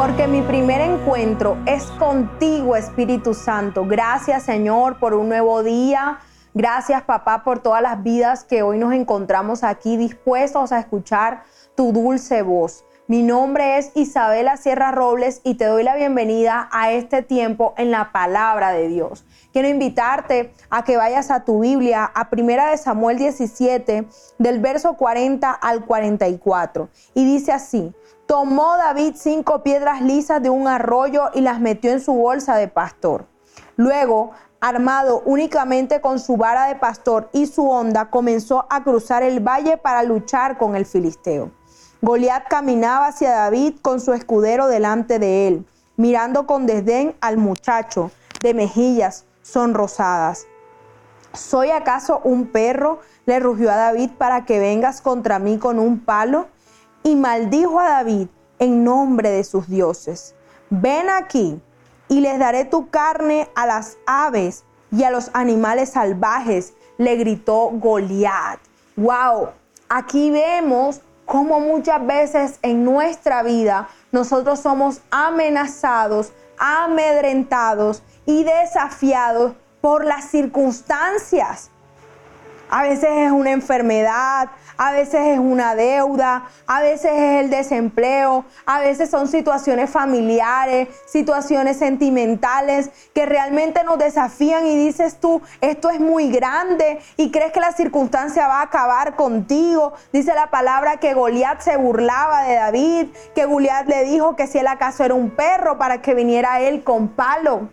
porque mi primer encuentro es contigo, Espíritu Santo. Gracias, Señor, por un nuevo día. Gracias, papá, por todas las vidas que hoy nos encontramos aquí dispuestos a escuchar tu dulce voz. Mi nombre es Isabela Sierra Robles y te doy la bienvenida a este tiempo en la palabra de Dios. Quiero invitarte a que vayas a tu Biblia, a 1 de Samuel 17, del verso 40 al 44. Y dice así, tomó David cinco piedras lisas de un arroyo y las metió en su bolsa de pastor. Luego, armado únicamente con su vara de pastor y su honda, comenzó a cruzar el valle para luchar con el filisteo. Goliat caminaba hacia David con su escudero delante de él, mirando con desdén al muchacho, de mejillas sonrosadas. ¿Soy acaso un perro? le rugió a David para que vengas contra mí con un palo. Y maldijo a David en nombre de sus dioses. Ven aquí y les daré tu carne a las aves y a los animales salvajes, le gritó Goliat. Wow, aquí vemos cómo muchas veces en nuestra vida nosotros somos amenazados, amedrentados y desafiados por las circunstancias. A veces es una enfermedad, a veces es una deuda, a veces es el desempleo, a veces son situaciones familiares, situaciones sentimentales que realmente nos desafían y dices tú, esto es muy grande y crees que la circunstancia va a acabar contigo. Dice la palabra que Goliat se burlaba de David, que Goliat le dijo que si él acaso era un perro para que viniera él con palo.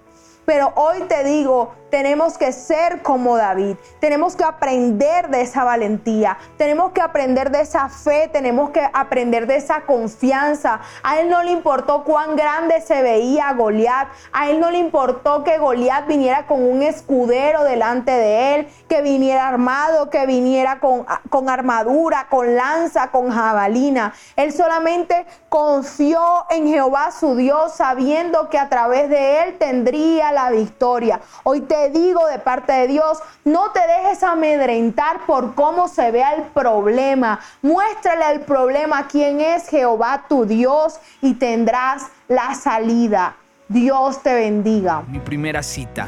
Pero hoy te digo, tenemos que ser como David, tenemos que aprender de esa valentía, tenemos que aprender de esa fe, tenemos que aprender de esa confianza. A él no le importó cuán grande se veía Goliat, a él no le importó que Goliat viniera con un escudero delante de él, que viniera armado, que viniera con, con armadura, con lanza, con jabalina. Él solamente confió en Jehová su Dios, sabiendo que a través de él tendría la victoria. Hoy te digo de parte de Dios, no te dejes amedrentar por cómo se vea el problema. Muéstrale el problema quién es Jehová tu Dios y tendrás la salida. Dios te bendiga. Mi primera cita